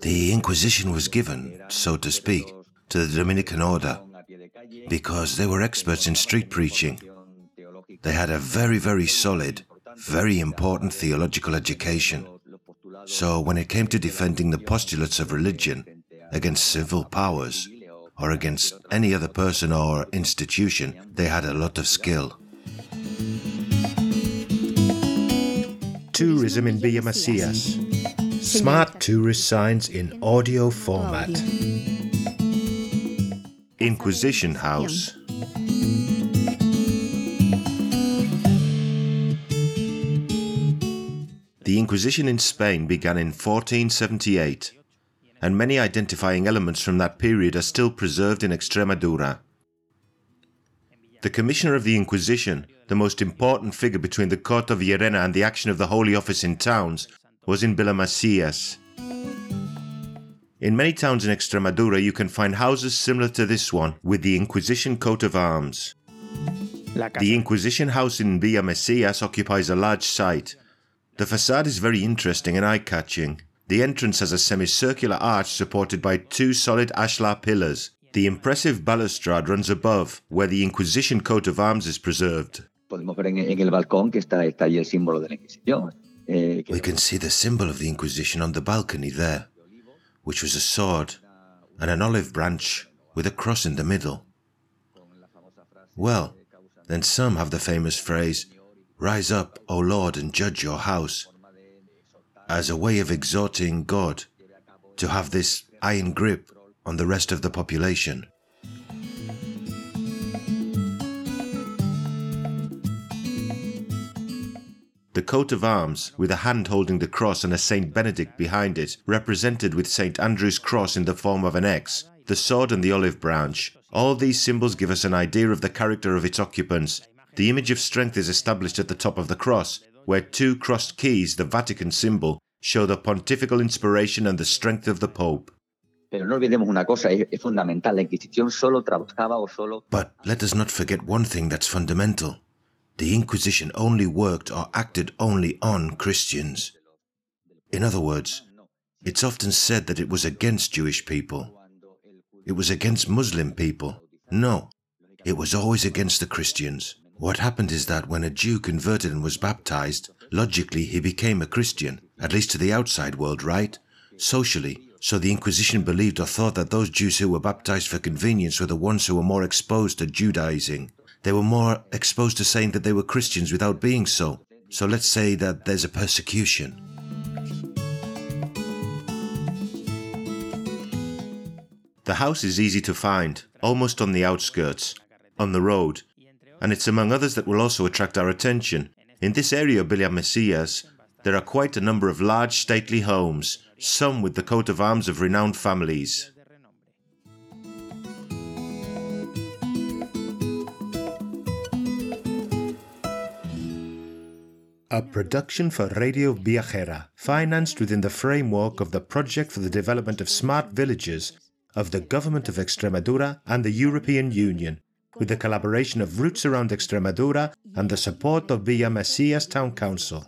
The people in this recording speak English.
The Inquisition was given, so to speak, to the Dominican order because they were experts in street preaching. They had a very, very solid, very important theological education. So when it came to defending the postulates of religion against civil powers or against any other person or institution, they had a lot of skill. Tourism in Villa. Smart tourist signs in audio format. Inquisition House. The Inquisition in Spain began in 1478, and many identifying elements from that period are still preserved in Extremadura. The Commissioner of the Inquisition, the most important figure between the Court of Llerena and the action of the Holy Office in towns, was in Villamesías. In many towns in Extremadura, you can find houses similar to this one with the Inquisition coat of arms. The Inquisition house in Villa Mesias occupies a large site the facade is very interesting and eye catching. The entrance has a semicircular arch supported by two solid ashlar pillars. The impressive balustrade runs above, where the Inquisition coat of arms is preserved. Eh, We can see the symbol of the Inquisition on the balcony there, which was a sword and an olive branch with a cross in the middle. Well, then some have the famous phrase, Rise up, O Lord, and judge your house, as a way of exhorting God to have this iron grip on the rest of the population. The coat of arms, with a hand holding the cross and a Saint Benedict behind it, represented with Saint Andrew's cross in the form of an X, the sword and the olive branch, all these symbols give us an idea of the character of its occupants the image of strength is established at the top of the cross, where two crossed keys, the Vatican symbol, show the pontifical inspiration and the strength of the Pope. But let us not forget one thing that's fundamental. The Inquisition only worked or acted only on Christians. In other words, it's often said that it was against Jewish people. It was against Muslim people. No, it was always against the Christians. What happened is that when a Jew converted and was baptized, logically he became a Christian, at least to the outside world, right? Socially. So the Inquisition believed or thought that those Jews who were baptized for convenience were the ones who were more exposed to Judaizing. They were more exposed to saying that they were Christians without being so. So let's say that there's a persecution. The house is easy to find, almost on the outskirts, on the road, and it's among others that will also attract our attention. In this area of Villa Mesias, there are quite a number of large stately homes, some with the coat of arms of renowned families. A production for Radio Viajera, financed within the framework of the Project for the Development of Smart Villages of the Government of Extremadura and the European Union with the collaboration of Roots Around Extremadura and the support of Villa Mesias Town Council.